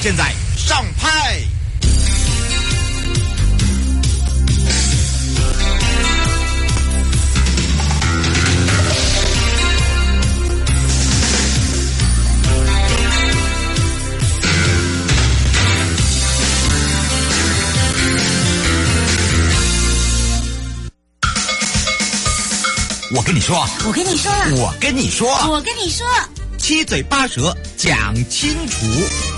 现在上拍。我跟你说，我跟你说，我跟你说，我跟你说，七嘴八舌讲清楚。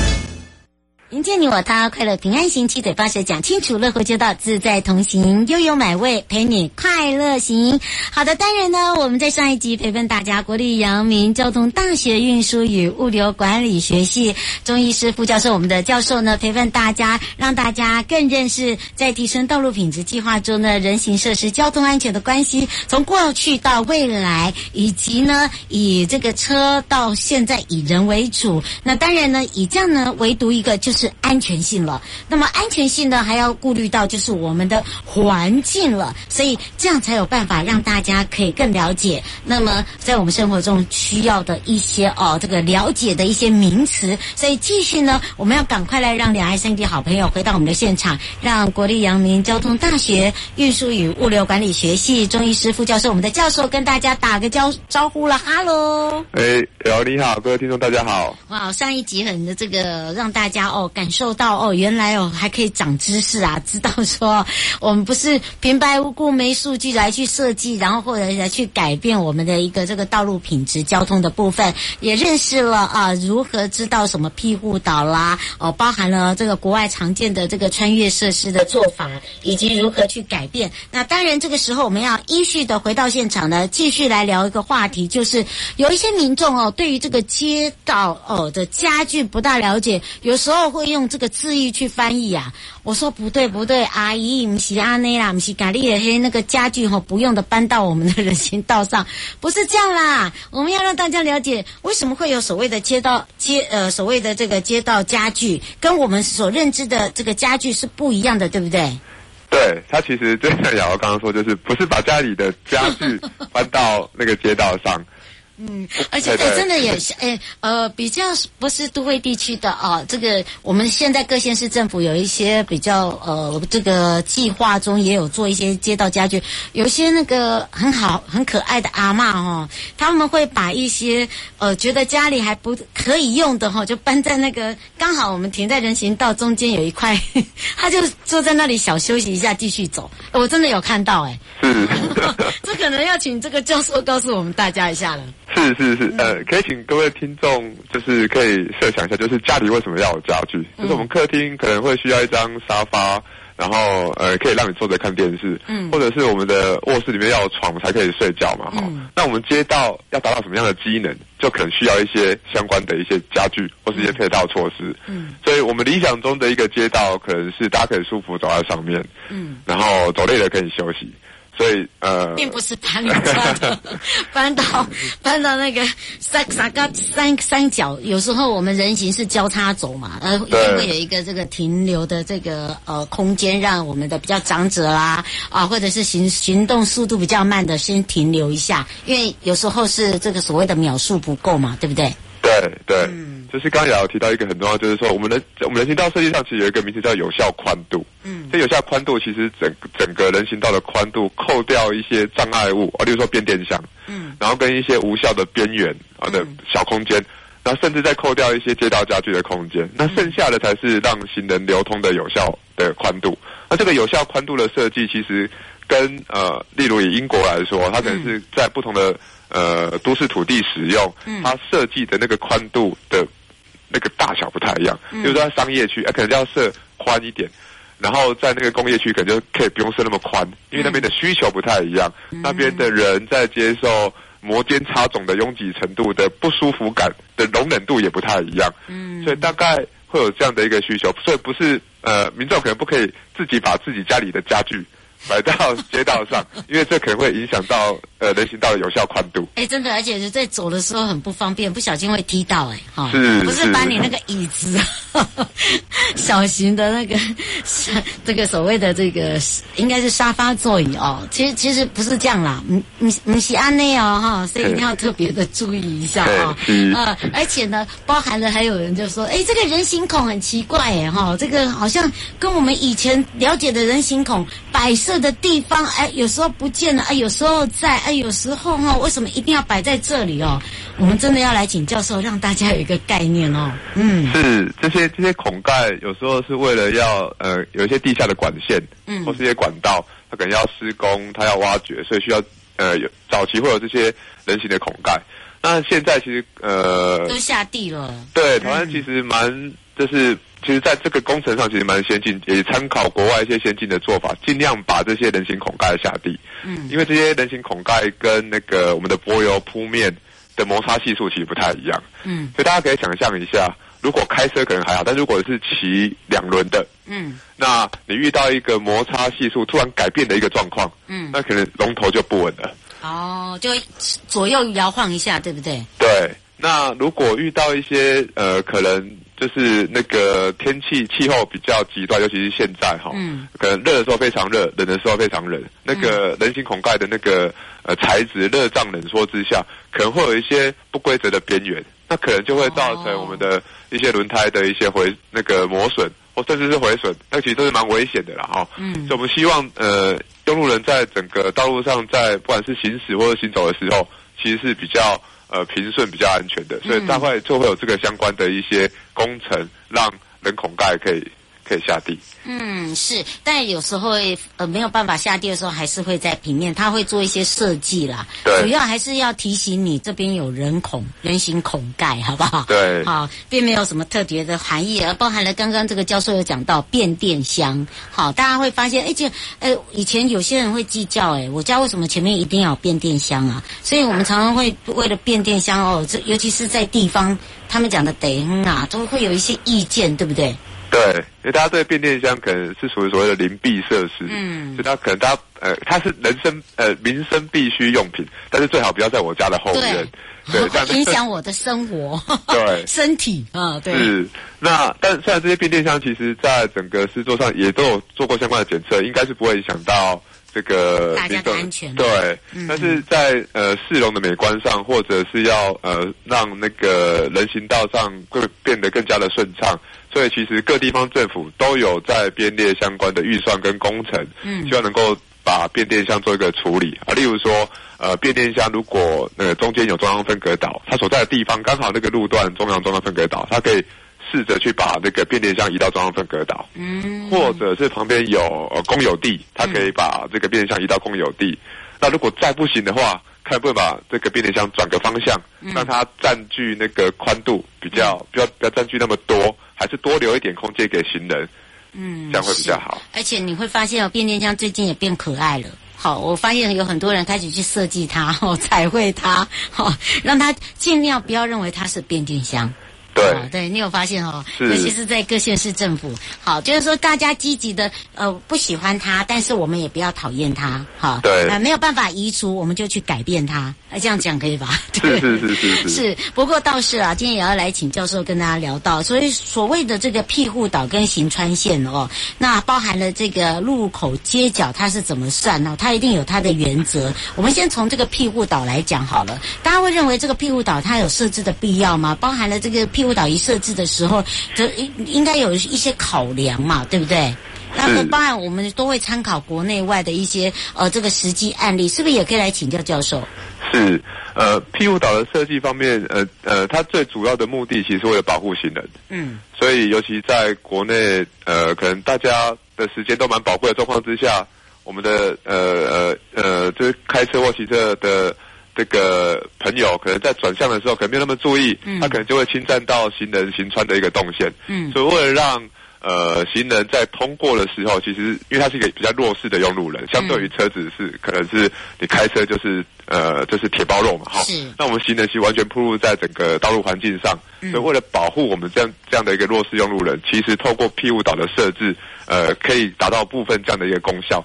迎接你我他，快乐平安行，七嘴八舌讲清楚，乐活街道自在同行，悠悠美味陪你快乐行。好的，当然呢，我们在上一集陪伴大家，国立阳明交通大学运输与物流管理学系钟医师副教授，我们的教授呢陪伴大家，让大家更认识在提升道路品质计划中呢人行设施交通安全的关系，从过去到未来，以及呢以这个车到现在以人为主。那当然呢，以这样呢唯独一个就是。是安全性了，那么安全性呢，还要顾虑到就是我们的环境了，所以这样才有办法让大家可以更了解。那么在我们生活中需要的一些哦，这个了解的一些名词，所以继续呢，我们要赶快来让两岸三地好朋友回到我们的现场，让国立阳明交通大学运输与物流管理学系钟医师副教授，我们的教授跟大家打个招招呼了，哈喽。哎，聊你好，各位听众大家好。哇，上一集很的这个让大家哦。感受到哦，原来哦还可以长知识啊！知道说我们不是平白无故没数据来去设计，然后或者来去改变我们的一个这个道路品质、交通的部分，也认识了啊如何知道什么庇护岛啦哦，包含了这个国外常见的这个穿越设施的做法，以及如何去改变。那当然，这个时候我们要依序的回到现场呢，继续来聊一个话题，就是有一些民众哦，对于这个街道哦的家具不大了解，有时候会。会用这个字义去翻译啊！我说不对不对，阿姨唔是阿内啦，唔是咖喱的黑那个家具吼，不用的搬到我们的人行道上，不是这样啦。我们要让大家了解为什么会有所谓的街道街呃所谓的这个街道家具，跟我们所认知的这个家具是不一样的，对不对？对，他其实就像瑶瑶刚刚说，就是不是把家里的家具 搬到那个街道上。嗯，而且哎，真的也是哎，呃，比较不是都会地区的啊，这个我们现在各县市政府有一些比较呃，这个计划中也有做一些街道家具，有些那个很好很可爱的阿嬷哦，他们会把一些呃觉得家里还不可以用的哈，就搬在那个刚好我们停在人行道中间有一块，他就坐在那里小休息一下，继续走。我真的有看到哎，是，这可能要请这个教授告诉我们大家一下了。是是是，呃，可以请各位听众，就是可以设想一下，就是家里为什么要有家具？嗯、就是我们客厅可能会需要一张沙发，然后呃，可以让你坐着看电视，嗯，或者是我们的卧室里面要有床才可以睡觉嘛，哈、嗯。那我们街道要达到什么样的机能，就可能需要一些相关的一些家具或是一些配套措施，嗯。所以我们理想中的一个街道，可能是大家可以舒服走在上面，嗯，然后走累了可以休息。所以呃，并不是 搬到搬到搬到那个三三个三三角，有时候我们人行是交叉走嘛，呃，一定会有一个这个停留的这个呃空间，让我们的比较长者啦啊，或者是行行动速度比较慢的先停留一下，因为有时候是这个所谓的秒数不够嘛，对不对？对对。嗯就是刚刚也有提到一个很重要，就是说我们的我们人行道设计上其实有一个名词叫有效宽度。嗯，这有效宽度其实整整个人行道的宽度扣掉一些障碍物啊，例如说变电箱，嗯，然后跟一些无效的边缘啊的小空间，然后甚至再扣掉一些街道家具的空间，那剩下的才是让行人流通的有效的宽度。那这个有效宽度的设计其实。跟呃，例如以英国来说，它可能是在不同的呃都市土地使用，它设计的那个宽度的那个大小不太一样。比如说在商业区，呃，可能就要设宽一点，然后在那个工业区可能就可以不用设那么宽，因为那边的需求不太一样，那边的人在接受摩肩擦踵的拥挤程度的不舒服感的容忍度也不太一样。嗯，所以大概。会有这样的一个需求，所以不是呃，民众可能不可以自己把自己家里的家具 摆到街道上，因为这可能会影响到呃人行道的有效宽度。哎，真的，而且是在走的时候很不方便，不小心会踢到，哎，哈，是，不是把你那个椅子，小型的那个 这个所谓的这个应该是沙发座椅哦，其实其实不是这样啦，你你你是安内哦哈，所以一定要特别的注意一下啊，呃，而且呢，包含了还有人就说，哎，这个人形孔很奇怪哎哈，这个好像跟我们以前了解的人形孔摆设。的地方，哎，有时候不见了，哎，有时候在，哎，有时候哈，为什么一定要摆在这里哦？我们真的要来请教授，让大家有一个概念哦。嗯，是这些这些孔盖，有时候是为了要呃，有一些地下的管线，嗯，或是一些管道，它可能要施工，它要挖掘，所以需要呃，有早期会有这些人形的孔盖。那现在其实呃，都下地了。对，台湾其实蛮、嗯、就是。其实，在这个工程上，其实蛮先进，也参考国外一些先进的做法，尽量把这些人形孔盖下地。嗯，因为这些人形孔盖跟那个我们的柏油铺面的摩擦系数其实不太一样。嗯，所以大家可以想象一下，如果开车可能还好，但如果是骑两轮的，嗯，那你遇到一个摩擦系数突然改变的一个状况，嗯，那可能龙头就不稳了。哦，就左右摇晃一下，对不对？对。那如果遇到一些呃，可能。就是那个天气气候比较极端，尤其是现在哈，嗯，可能热的时候非常热，冷的时候非常冷。那个人形孔盖的那个呃材质热胀冷缩之下，可能会有一些不规则的边缘，那可能就会造成我们的一些轮胎的一些回那个磨损，或甚至是毁损，那其实都是蛮危险的啦哈。嗯，所以我们希望呃，用路人在整个道路上，在不管是行驶或者行走的时候，其实是比较。呃，平顺比较安全的，所以大概就会有这个相关的一些工程，让人孔盖可以可以下地。嗯，是，但有时候呃没有办法下地的时候，还是会在平面，他会做一些设计啦。对，主要还是要提醒你这边有人孔、人形孔盖，好不好？对，好，并没有什么特别的含义，而包含了刚刚这个教授有讲到变电箱。好，大家会发现，哎，这呃以前有些人会计较，哎，我家为什么前面一定要有变电箱啊？所以我们常常会为了变电箱哦，这尤其是在地方，他们讲的灯啊，都会有一些意见，对不对？对，因为大家对变电箱可能是属于所谓的邻避设施，嗯，所以他可能大家呃，它是人生呃民生必需用品，但是最好不要在我家的后院，对，这样影响我的生活，对，身体啊，对。是，那但虽然这些变电箱其实在整个制作上也都有做过相关的检测，应该是不会影响到。这个大家的安全对，嗯、但是在呃市容的美观上，或者是要呃让那个人行道上会变得更加的顺畅，所以其实各地方政府都有在编列相关的预算跟工程，嗯，希望能够把变电箱做一个处理啊，例如说呃变电箱如果呃中间有中央分隔岛，它所在的地方刚好那个路段中央中央分隔岛，它可以。试着去把那个变电箱移到中央分隔岛，嗯，或者是旁边有呃公有地，它可以把这个变电箱移到公有地。嗯、那如果再不行的话，看会不会把这个变电箱转个方向，嗯、让它占据那个宽度比较，嗯、不要不要占据那么多，还是多留一点空间给行人，嗯，这样会比较好。而且你会发现哦，变电箱最近也变可爱了。好，我发现有很多人开始去设计它，哦，彩绘它，好，让它尽量不要认为它是变电箱。对、哦，对你有发现哦，尤其是在各县市政府，好，就是说大家积极的呃不喜欢他，但是我们也不要讨厌他，好，对，呃没有办法移除，我们就去改变他，呃这样讲可以吧？对是是是是是，是。不过倒是啊，今天也要来请教授跟大家聊到，所以所谓的这个庇护岛跟行川线哦，那包含了这个路口街角它是怎么算呢？它一定有它的原则。我们先从这个庇护岛来讲好了，大家会认为这个庇护岛它有设置的必要吗？包含了这个庇护岛一设置的时候，这应应该有一些考量嘛，对不对？那么当然，我们都会参考国内外的一些呃这个实际案例，是不是也可以来请教教授？是，呃，庇护岛的设计方面，呃呃，它最主要的目的其实是为了保护行人。嗯，所以尤其在国内，呃，可能大家的时间都蛮宝贵的状况之下，我们的呃呃呃，就是开车或骑车的这个朋友，可能在转向的时候可能没有那么注意，嗯、他可能就会侵占到行人行穿的一个动线。嗯，所以为了让呃行人在通过的时候，其实因为他是一个比较弱势的用路人，相对于车子是、嗯、可能是你开车就是呃就是铁包肉嘛，哈。是。那我们行人其实完全暴露在整个道路环境上，嗯、所以为了保护我们这样这样的一个弱势用路人，其实透过庇护岛的设置，呃，可以达到部分这样的一个功效。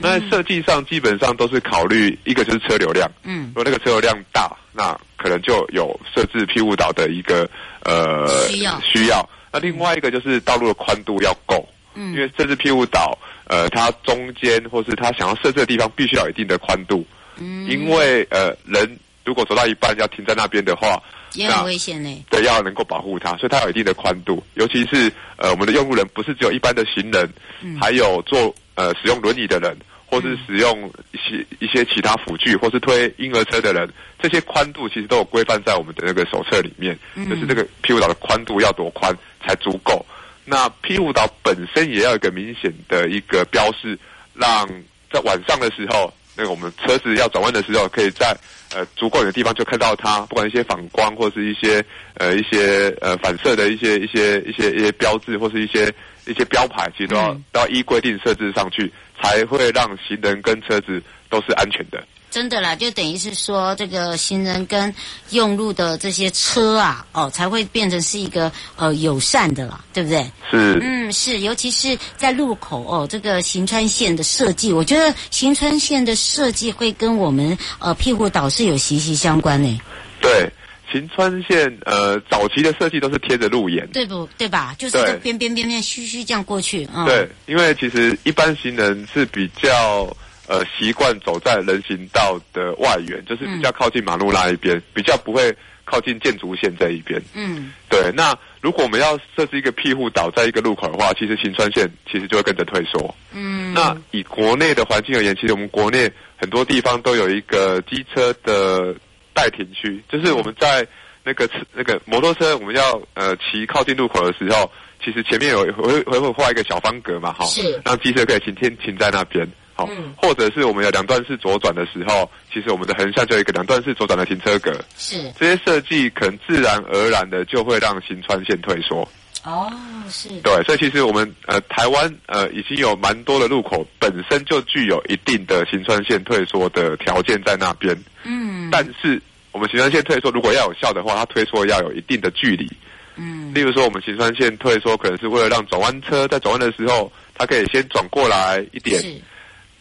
那在设计上基本上都是考虑一个就是车流量，嗯，如果那个车流量大，那可能就有设置庇护岛的一个呃需要。需要。那另外一个就是道路的宽度要够，嗯，因为设置庇护岛，呃，它中间或是它想要设置的地方必须要有一定的宽度，嗯，因为呃人如果走到一半要停在那边的话，也很危险呢。对，要能够保护它，所以它有一定的宽度，尤其是呃我们的用路人不是只有一般的行人，嗯，还有坐。呃，使用轮椅的人，或是使用一些一些其他辅具，或是推婴儿车的人，这些宽度其实都有规范在我们的那个手册里面。嗯、就是这个庇护岛的宽度要多宽才足够。那庇护岛本身也要有一个明显的一个标示，让在晚上的时候，那个我们车子要转弯的时候，可以在呃足够远的地方就看到它，不管一些反光或是一些呃一些呃反射的一些一些一些一些标志，或是一些。一些标牌其实都要、嗯、都要依规定设置上去，才会让行人跟车子都是安全的。真的啦，就等于是说，这个行人跟用路的这些车啊，哦，才会变成是一个呃友善的啦，对不对？是。嗯，是，尤其是在路口哦，这个行川线的设计，我觉得行川线的设计会跟我们呃庇护岛是有息息相关呢。对。行川线，呃，早期的设计都是贴着路沿，对不对吧？就是边边边边虚虚这样过去。嗯、对，因为其实一般行人是比较呃习惯走在人行道的外缘，就是比较靠近马路那一边，嗯、比较不会靠近建筑线这一边。嗯，对。那如果我们要设置一个庇护岛在一个路口的话，其实行川线其实就会跟着退缩。嗯，那以国内的环境而言，其实我们国内很多地方都有一个机车的。待停区就是我们在那个那个摩托车，我们要呃骑靠近路口的时候，其实前面有会会会画一个小方格嘛，哈，是。让机车可以停停停在那边，好，嗯、或者是我们有两段式左转的时候，其实我们的横向就有一个两段式左转的停车格，是。这些设计可能自然而然的就会让行穿线退缩。哦，是。对，所以其实我们呃台湾呃已经有蛮多的路口本身就具有一定的行穿线退缩的条件在那边，嗯，但是。我们行山线退缩如果要有效的话，它退缩要有一定的距离。嗯，例如说我们行山线退缩可能是为了让转弯车在转弯的时候，它可以先转过来一点。是。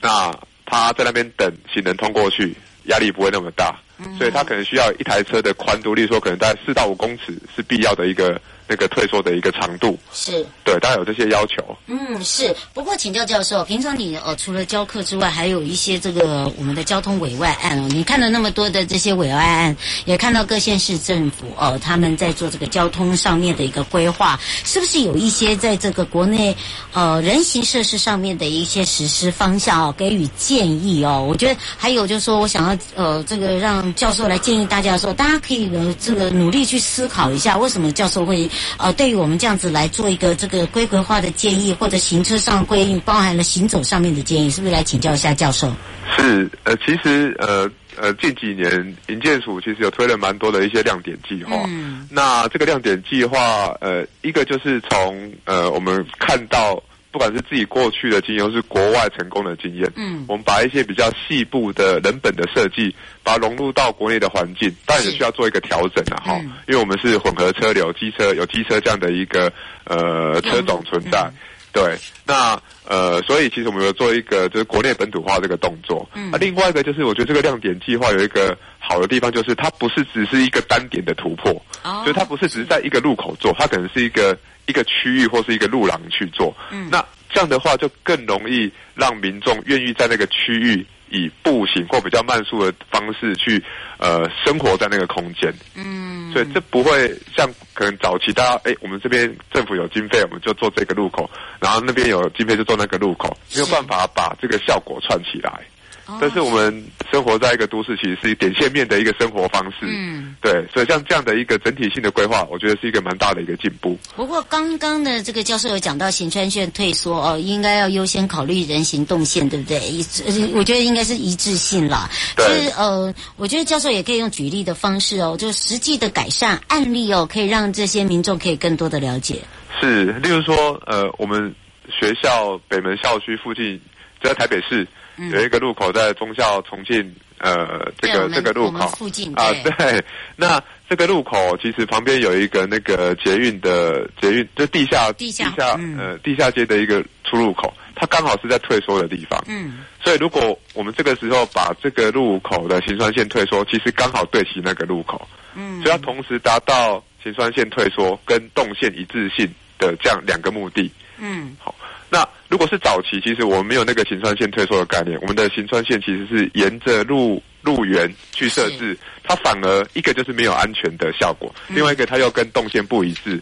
那它在那边等行人通过去，压力不会那么大。嗯。所以它可能需要一台车的宽度，例如说可能在四到五公尺是必要的一个。那个退缩的一个长度是对，当然有这些要求。嗯，是。不过请教教授，平常你呃除了教课之外，还有一些这个我们的交通委外案哦。你看了那么多的这些委外案，也看到各县市政府哦、呃、他们在做这个交通上面的一个规划，是不是有一些在这个国内呃人行设施上面的一些实施方向哦，给予建议哦？我觉得还有就是说我想要呃这个让教授来建议大家说，大家可以呃这个努力去思考一下，为什么教授会。呃，对于我们这样子来做一个这个规格化的建议，或者行车上规定包含了行走上面的建议，是不是来请教一下教授？是，呃，其实呃呃近几年营建署其实有推了蛮多的一些亮点计划。嗯，那这个亮点计划，呃，一个就是从呃我们看到。不管是自己过去的经验，或是国外成功的经验，嗯，我们把一些比较细部的人本的设计，把它融入到国内的环境，当然也需要做一个调整啊，哈，嗯、因为我们是混合车流，机车有机车这样的一个呃车种存在，嗯、对，那呃，所以其实我们有做一个就是国内本土化这个动作，嗯，啊，另外一个就是我觉得这个亮点计划有一个好的地方，就是它不是只是一个单点的突破，哦，所以它不是只是在一个路口做，它可能是一个。一个区域或是一个路廊去做，嗯，那这样的话就更容易让民众愿意在那个区域以步行或比较慢速的方式去呃生活在那个空间，嗯，所以这不会像可能早期大家哎，我们这边政府有经费，我们就做这个路口，然后那边有经费就做那个路口，没有办法把这个效果串起来。哦但是我们生活在一个都市，其实是点线面的一个生活方式。嗯，对，所以像这样的一个整体性的规划，我觉得是一个蛮大的一个进步。不过刚刚的这个教授有讲到行川线退缩哦，应该要优先考虑人行动线，对不对？一致，我觉得应该是一致性啦。对就是呃，我觉得教授也可以用举例的方式哦，就实际的改善案例哦，可以让这些民众可以更多的了解。是，例如说，呃，我们学校北门校区附近，就在台北市、嗯有一个路口，在忠孝重庆，呃，这个这个路口附近啊，对对。那这个路口其实旁边有一个那个捷运的捷运，就地下地下嗯呃地下街的一个出入口，它刚好是在退缩的地方。嗯，所以如果我们这个时候把这个路口的行川线退缩，其实刚好对齐那个路口。嗯，所以要同时达到行川线退缩跟动线一致性的这样两个目的。嗯好，那如果是早期，其实我们没有那个行川线退缩的概念，我们的行川线其实是沿着路路缘去设置，它反而一个就是没有安全的效果，另外一个它又跟动线不一致，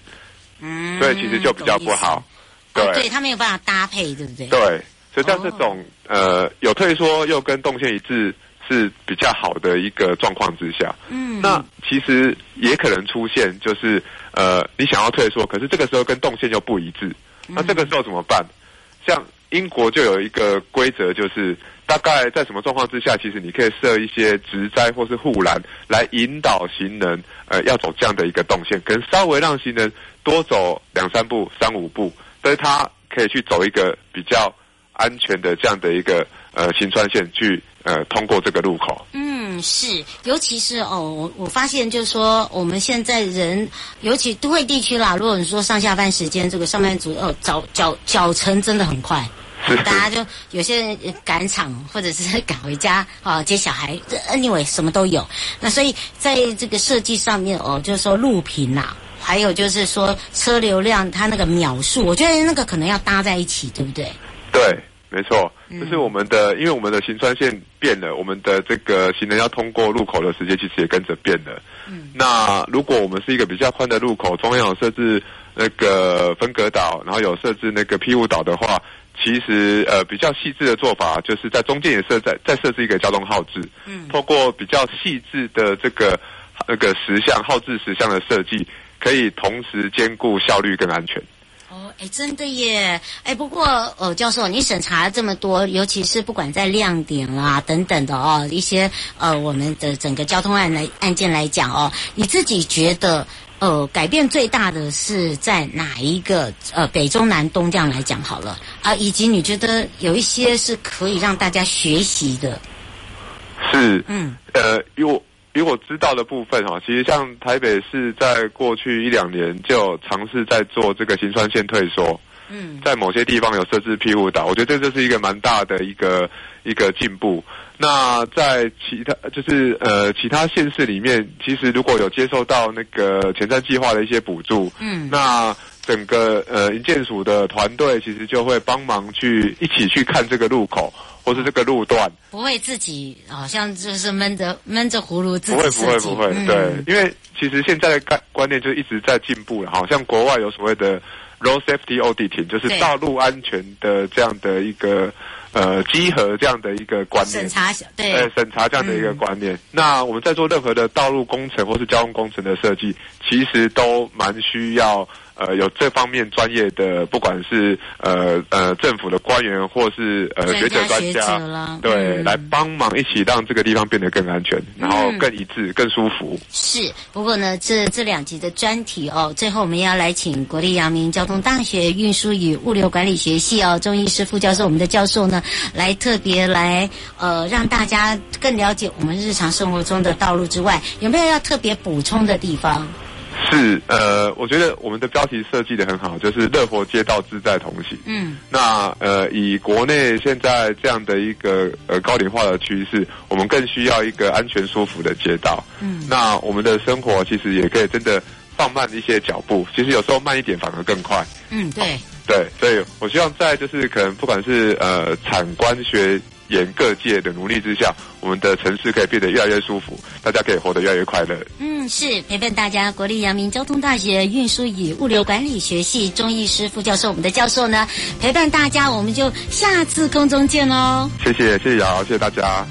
嗯，所以其实就比较不好。懂意思。哦，对，它没有办法搭配，对不对？对，所以像这种、呃有退缩又跟动线一致是比较好的一个状况之下，嗯，那其实也可能出现就是呃你想要退缩，可是这个时候跟动线又不一致，那这个时候怎么办？像英国就有一个规则，就是大概在什么状况之下，其实你可以设一些植栽或是护栏来引导行人，呃，要走这样的一个动线，可能稍微让行人多走两三步、三五步，但是他可以去走一个比较安全的这样的一个呃行川线去呃通过这个路口。嗯，是，尤其是哦，我我发现就是说，我们现在人，尤其都会地区啦，如果你说上下班时间，这个上班族哦，早脚脚程真的很快。是大家就有些人赶场，或者是赶回家啊、接小孩这，anyway 什么都有。那所以在这个设计上面哦，就是说路平啦，还有就是说车流量它那个秒数，我觉得那个可能要搭在一起，对不对？对，没错，就是我们的，因为我们的行川线变了，我们的这个行人要通过路口的时间其实也跟着变了。嗯，那如果我们是一个比较宽的路口，中央有设置那个分隔岛，然后有设置那个庇护岛的话，其实呃比较细致的做法，就是在中间也设在再设置一个交通号志，嗯，透过比较细致的这个那个时相号志时相的设计，可以同时兼顾效率跟安全。哦，哎，真的耶！哎，不过，呃，教授，你审查了这么多，尤其是不管在亮点啦等等的哦，一些呃，我们的整个交通案来案件来讲哦，你自己觉得呃，改变最大的是在哪一个呃北中南东这样来讲好了。啊，以及你觉得有一些是可以让大家学习的，是，嗯，呃，以我以我知道的部分哈，其实像台北市在过去一两年就有尝试在做这个行川线退缩，嗯，在某些地方有设置庇护岛，我觉得这就是一个蛮大的一个一个进步。那在其他就是呃其他县市里面，其实如果有接受到那个前瞻计划的一些补助，嗯那整个呃营建署的团队其实就会帮忙去一起去看这个路口或是这个路段。不会自己好像就是闷着闷着葫芦自己不会不会不会，嗯对，因为其实现在的概观念就一直在进步了，好像国外有所谓的 road safety auditing，就是道路安全的这样的一个呃集合这样的一个观念审。查对呃，审查这样的一个观念。那我们在做任何的道路工程或是交通工程的设计，其实都蛮需要呃有这方面专业的，不管是呃呃政府的官员或是呃学者专家对，嗯来帮忙一起让这个地方变得更安全，然后更一致、更舒服。是，不过呢，这这两集的专题哦，最后我们要来请国立阳明交通大学运输与物流管理学系哦，钟医师副教授，我们的教授呢，来特别来呃，让大家更了解我们日常生活中的道路之外，有没有要特别补充的地方？是，呃，我觉得我们的标题设计的很好，就是乐活街道自在同行。嗯，那呃，以国内现在这样的一个呃高龄化的趋势，我们更需要一个安全舒服的街道。嗯，那我们的生活其实也可以真的放慢一些脚步，其实有时候慢一点反而更快。嗯，对，对，所以我希望在就是可能不管是呃产官学沿各界的努力之下，我们的城市可以变得越来越舒服，大家可以活得越来越快乐。嗯，是陪伴大家，国立阳明交通大学运输与物流管理学系钟义师副教授，我们的教授呢陪伴大家，我们就下次空中见哦。谢谢，谢谢瑶，谢谢大家。